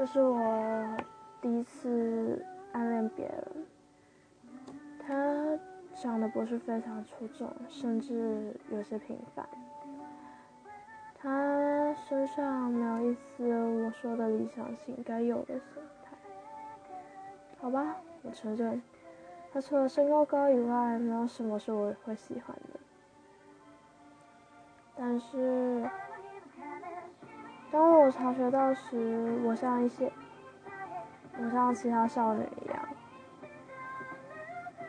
这是我第一次暗恋别人。他长得不是非常出众，甚至有些平凡。他身上没有一丝我说的理想型该有的形态。好吧，我承认，他除了身高高以外，没有什么是我会喜欢的。但是，当我察觉到时，我像一些，我像其他少女一样，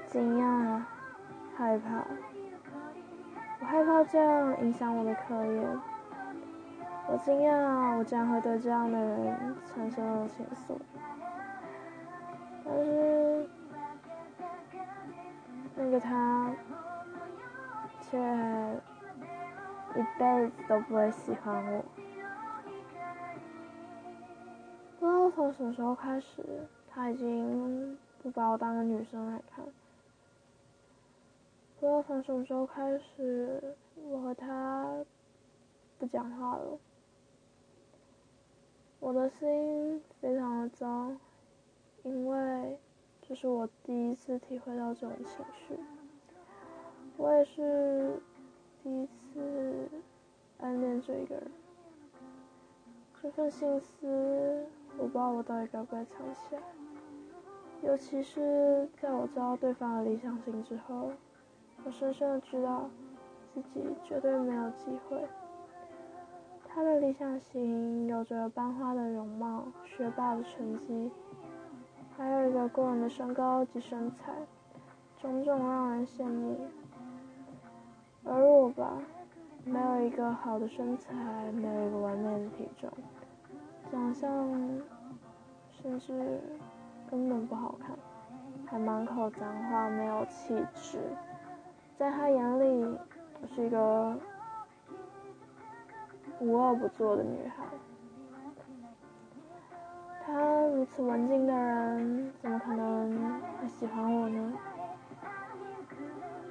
惊讶、害怕。我害怕这样影响我的课业。我惊讶，我竟然会对这样的人产生了情愫。但是，那个他，却。一辈子都不会喜欢我。不知道从什么时候开始，他已经不把我当个女生来看。不知道从什么时候开始，我和他不讲话了。我的心非常的脏，因为这是我第一次体会到这种情绪。我也是。第一次暗恋这一个人，这份心思我不知道我到底该不该藏起来。尤其是在我知道对方的理想型之后，我深深的知道自己绝对没有机会。他的理想型有着班花的容貌、学霸的成绩，还有一个过人的身高及身材，种种让人羡慕。而我吧，有一个好的身材，没有一个完美的体重，长相甚至根本不好看，还满口脏话，没有气质。在他眼里，我是一个无恶不作的女孩。他如此文静的人，